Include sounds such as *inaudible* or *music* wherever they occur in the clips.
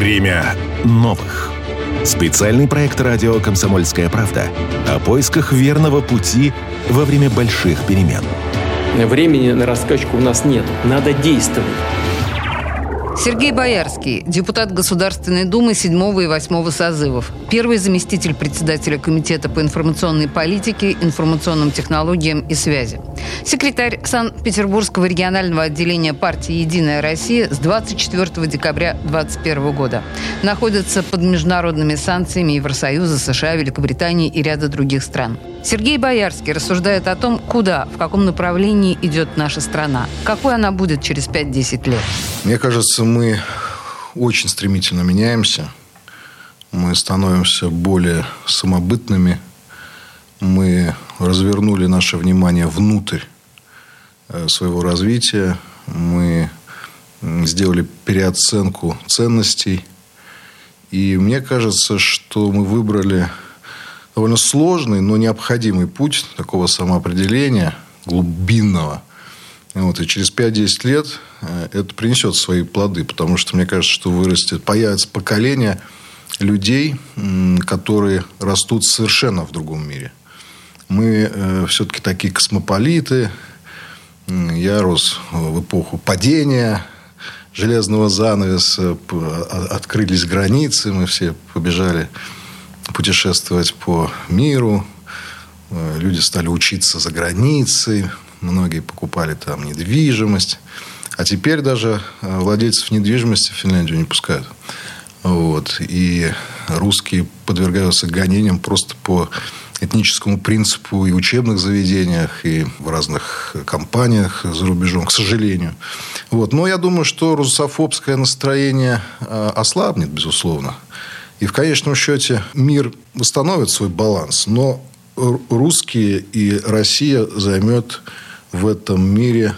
Время новых. Специальный проект радио «Комсомольская правда» о поисках верного пути во время больших перемен. Времени на раскачку у нас нет. Надо действовать. Сергей Боярский, депутат Государственной Думы 7 и 8 созывов. Первый заместитель председателя Комитета по информационной политике, информационным технологиям и связи. Секретарь Санкт-Петербургского регионального отделения партии «Единая Россия» с 24 декабря 2021 года. Находится под международными санкциями Евросоюза, США, Великобритании и ряда других стран. Сергей Боярский рассуждает о том, куда, в каком направлении идет наша страна, какой она будет через 5-10 лет. Мне кажется, мы очень стремительно меняемся. Мы становимся более самобытными. Мы развернули наше внимание внутрь э, своего развития. Мы сделали переоценку ценностей. И мне кажется, что мы выбрали довольно сложный, но необходимый путь такого самоопределения глубинного. Вот, и через 5-10 лет э, это принесет свои плоды, потому что, мне кажется, что вырастет, появится поколение людей, которые растут совершенно в другом мире. Мы э, все-таки такие космополиты. Я рос в эпоху падения железного занавеса, открылись границы, мы все побежали путешествовать по миру. Э, люди стали учиться за границей. Многие покупали там недвижимость. А теперь даже э, владельцев недвижимости в Финляндию не пускают. Вот. И русские подвергаются гонениям просто по этническому принципу и в учебных заведениях, и в разных компаниях за рубежом, к сожалению. Вот. Но я думаю, что русофобское настроение э, ослабнет, безусловно. И в конечном счете мир восстановит свой баланс, но русские и Россия займет в этом мире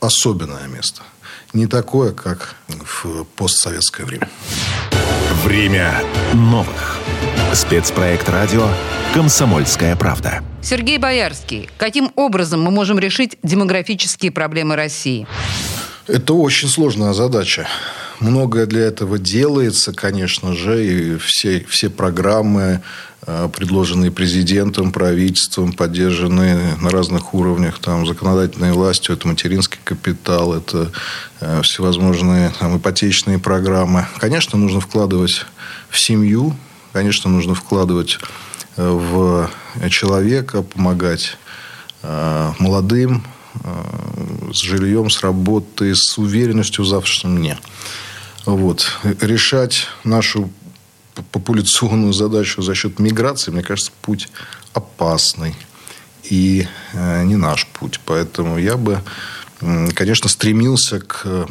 особенное место. Не такое, как в постсоветское время. Время новых. Спецпроект радио «Комсомольская правда». Сергей Боярский. Каким образом мы можем решить демографические проблемы России? Это очень сложная задача. Многое для этого делается, конечно же, и все, все программы, э, предложенные президентом, правительством, поддержанные на разных уровнях, там, законодательной властью, это материнский капитал, это э, всевозможные там, ипотечные программы. Конечно, нужно вкладывать в семью, конечно, нужно вкладывать э, в человека, помогать молодым, с жильем, с работой, с уверенностью в завтрашнем дне. Вот. Решать нашу популяционную задачу за счет миграции, мне кажется, путь опасный. И э, не наш путь. Поэтому я бы, конечно, стремился к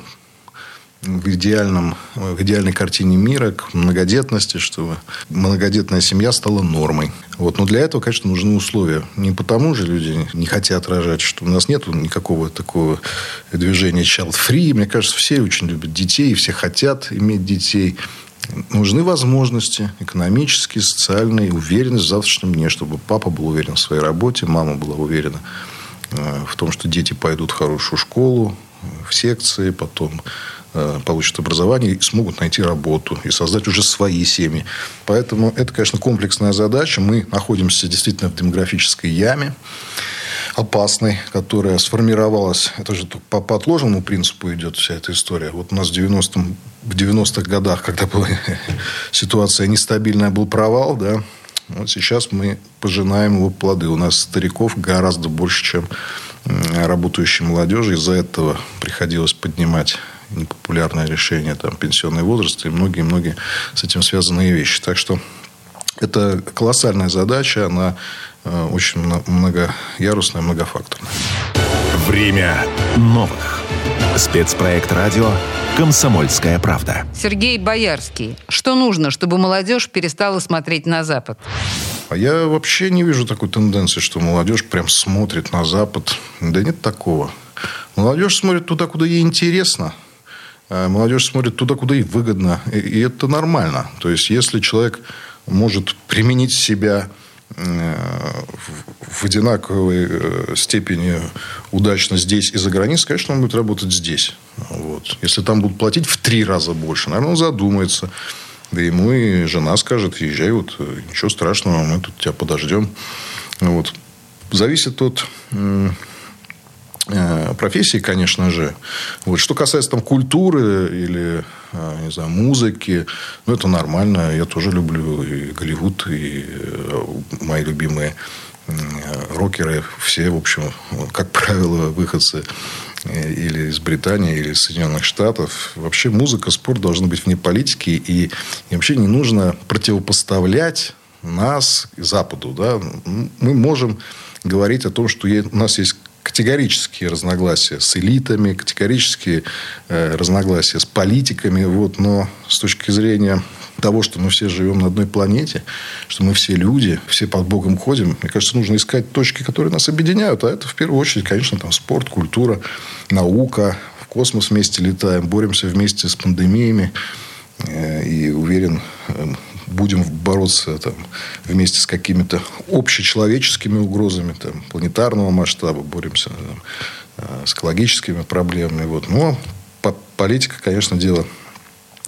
в, идеальном, в идеальной картине мира, к многодетности, чтобы многодетная семья стала нормой. Вот. Но для этого, конечно, нужны условия. Не потому же люди не хотят рожать, что у нас нет никакого такого движения child-free. Мне кажется, все очень любят детей, все хотят иметь детей. Нужны возможности экономические, социальные, уверенность в завтрашнем дне, чтобы папа был уверен в своей работе, мама была уверена э, в том, что дети пойдут в хорошую школу, в секции, потом Э, получат образование и смогут найти работу и создать уже свои семьи. Поэтому это, конечно, комплексная задача. Мы находимся действительно в демографической яме опасной, которая сформировалась, это же по, по отложенному принципу идет вся эта история. Вот у нас в 90-м, в 90-х годах, когда была *laughs* ситуация нестабильная, был провал, да, вот сейчас мы пожинаем его плоды. У нас стариков гораздо больше, чем работающей молодежи. Из-за этого приходилось поднимать непопулярное решение, там, пенсионный возраст и многие-многие с этим связанные вещи. Так что это колоссальная задача, она э, очень многоярусная, многофакторная. Время новых. Спецпроект радио «Комсомольская правда». Сергей Боярский. Что нужно, чтобы молодежь перестала смотреть на Запад? А я вообще не вижу такой тенденции, что молодежь прям смотрит на Запад. Да нет такого. Молодежь смотрит туда, куда ей интересно. А молодежь смотрит туда, куда ей выгодно. И это нормально. То есть, если человек может применить себя в одинаковой э, степени удачно здесь и за границей, конечно, он будет работать здесь. Вот. Если там будут платить в три раза больше, наверное, он задумается. Да ему и жена скажет, езжай, вот, ничего страшного, мы тут тебя подождем. Вот. Зависит от Э, профессии, конечно же. Вот. Что касается там, культуры или э, не знаю, музыки, ну, это нормально. Я тоже люблю и Голливуд, и э, мои любимые рокеры. Все, в общем, как правило, выходцы или из Британии, или из Соединенных Штатов. Вообще музыка, спорт должны быть вне политики. И, и вообще не нужно противопоставлять нас Западу. Да? Мы можем говорить о том, что у нас есть категорические разногласия с элитами, категорические э, разногласия с политиками. Вот, но с точки зрения того, что мы все живем на одной планете, что мы все люди, все под Богом ходим, мне кажется, нужно искать точки, которые нас объединяют. А это в первую очередь, конечно, там спорт, культура, наука. В космос вместе летаем, боремся вместе с пандемиями. Э, и уверен, э, будем бороться там, вместе с какими-то общечеловеческими угрозами там, планетарного масштаба, боремся там, э, с экологическими проблемами. Вот. Но политика, конечно, дело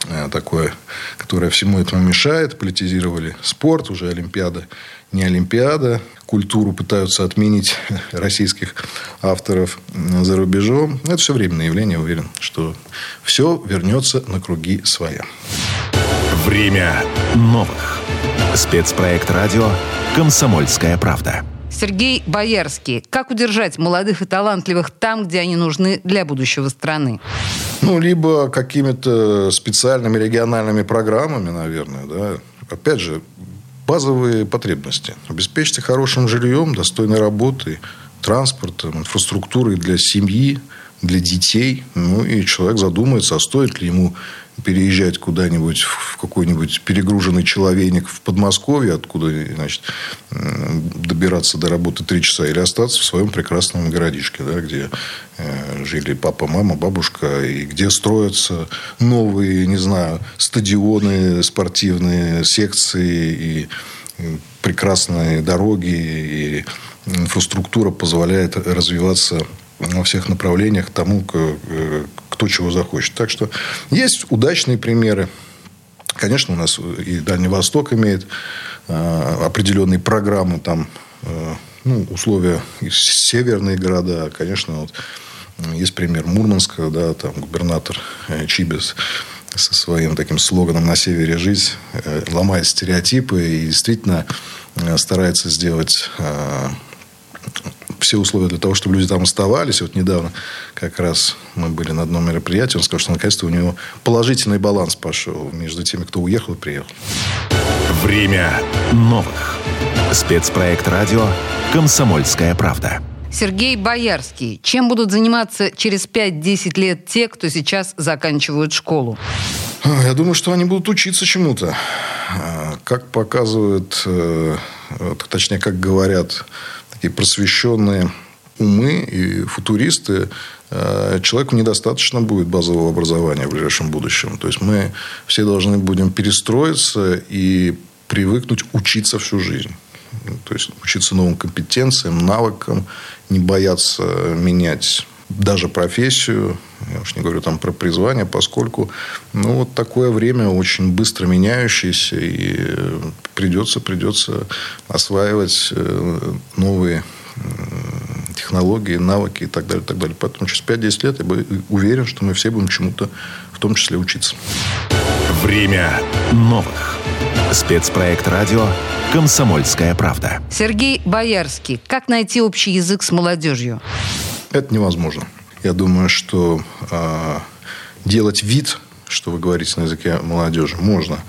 э, такое, которое всему этому мешает. Политизировали спорт, уже Олимпиада не Олимпиада. Культуру пытаются отменить *laughs* российских авторов за рубежом. Это все временное явление, уверен, что все вернется на круги своя. Время новых. Спецпроект радио «Комсомольская правда». Сергей Боярский. Как удержать молодых и талантливых там, где они нужны для будущего страны? Ну, либо какими-то специальными региональными программами, наверное, да. Опять же, базовые потребности. Обеспечьте хорошим жильем, достойной работой, транспортом, инфраструктурой для семьи, для детей. Ну, и человек задумается, а стоит ли ему переезжать куда-нибудь в какой-нибудь перегруженный человейник в Подмосковье, откуда значит, добираться до работы три часа, или остаться в своем прекрасном городишке, да, где э, жили папа, мама, бабушка, и где строятся новые, не знаю, стадионы, спортивные секции, и прекрасные дороги, и инфраструктура позволяет развиваться во всех направлениях тому, кто чего захочет. Так что есть удачные примеры. Конечно, у нас и Дальний Восток имеет э, определенные программы, там, э, ну, условия северные города. Конечно, вот, есть пример Мурманска, да, там губернатор э, Чибис со своим таким слоганом «На севере жизнь» ломает стереотипы и действительно старается сделать все условия для того, чтобы люди там оставались. Вот недавно как раз мы были на одном мероприятии, он сказал, что наконец-то у него положительный баланс пошел между теми, кто уехал и приехал. Время новых. Спецпроект радио «Комсомольская правда». Сергей Боярский. Чем будут заниматься через 5-10 лет те, кто сейчас заканчивают школу? Я думаю, что они будут учиться чему-то. А, как показывают, э, точнее, как говорят такие просвещенные умы и футуристы, э, человеку недостаточно будет базового образования в ближайшем будущем. То есть мы все должны будем перестроиться и привыкнуть учиться всю жизнь. То есть учиться новым компетенциям, навыкам, не бояться менять даже профессию, я уж не говорю там про призвание, поскольку ну, вот такое время очень быстро меняющееся, и придется, придется осваивать э, новые технологии, навыки и так далее, и так далее. Поэтому через 5-10 лет я уверен, что мы все будем чему-то в том числе учиться. Время новых. Спецпроект радио «Комсомольская правда». Сергей Боярский. Как найти общий язык с молодежью? Это невозможно. Я думаю, что э, делать вид, что вы говорите на языке молодежи, можно.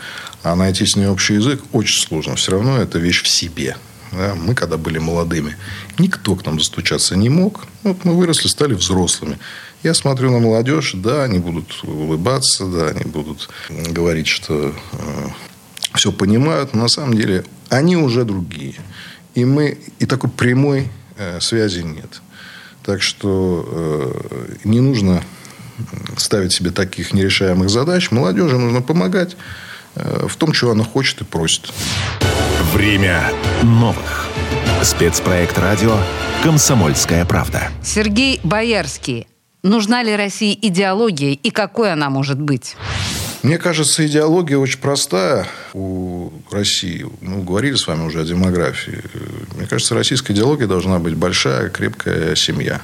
А найти с ней общий язык очень сложно. Все равно это вещь в себе. Да? Мы, когда были молодыми, никто к нам застучаться не мог. Вот мы выросли, стали взрослыми. Я смотрю на молодежь, да, они будут улыбаться, да, они будут говорить, что э, все понимают, но на самом деле они уже другие. И мы и такой прямой э, связи нет. Так что э, не нужно ставить себе таких нерешаемых задач. Молодежи нужно помогать э, в том, чего она хочет и просит. Время новых. Спецпроект радио «Комсомольская правда». Сергей Боярский. Нужна ли России идеология и какой она может быть? Мне кажется, идеология очень простая у России. Мы говорили с вами уже о демографии. Мне кажется, российская идеология должна быть большая, крепкая семья.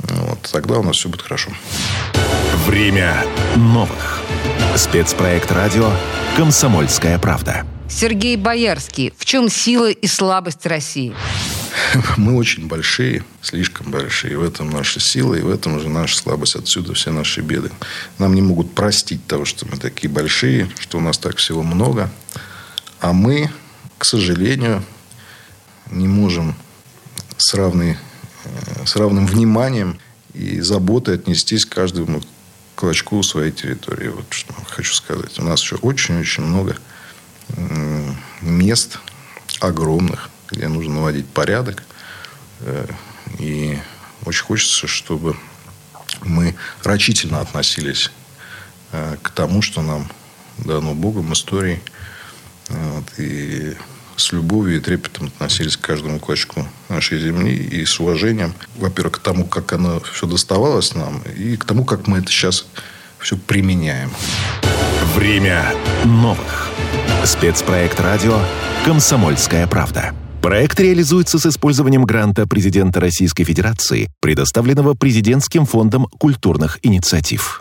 Вот, тогда у нас все будет хорошо. Время новых. Спецпроект радио «Комсомольская правда». Сергей Боярский. В чем сила и слабость России? *laughs* Мы очень большие, слишком большие. В этом наша сила, и в этом же наша слабость. Отсюда все наши беды. Нам не могут простить того, что мы такие большие, что у нас так всего много. А мы, к сожалению, не можем с, равной, э, с равным вниманием и заботой отнестись к каждому клочку своей территории. Вот что хочу сказать. У нас еще очень-очень много мест огромных, где нужно наводить порядок. Э, и очень хочется, чтобы мы рачительно относились э, к тому, что нам дано Богом, историей. Вот, и с любовью и трепетом относились к каждому клочку нашей земли и с уважением, во-первых, к тому, как оно все доставалось нам, и к тому, как мы это сейчас все применяем. Время новых. Спецпроект радио «Комсомольская правда». Проект реализуется с использованием гранта президента Российской Федерации, предоставленного Президентским фондом культурных инициатив.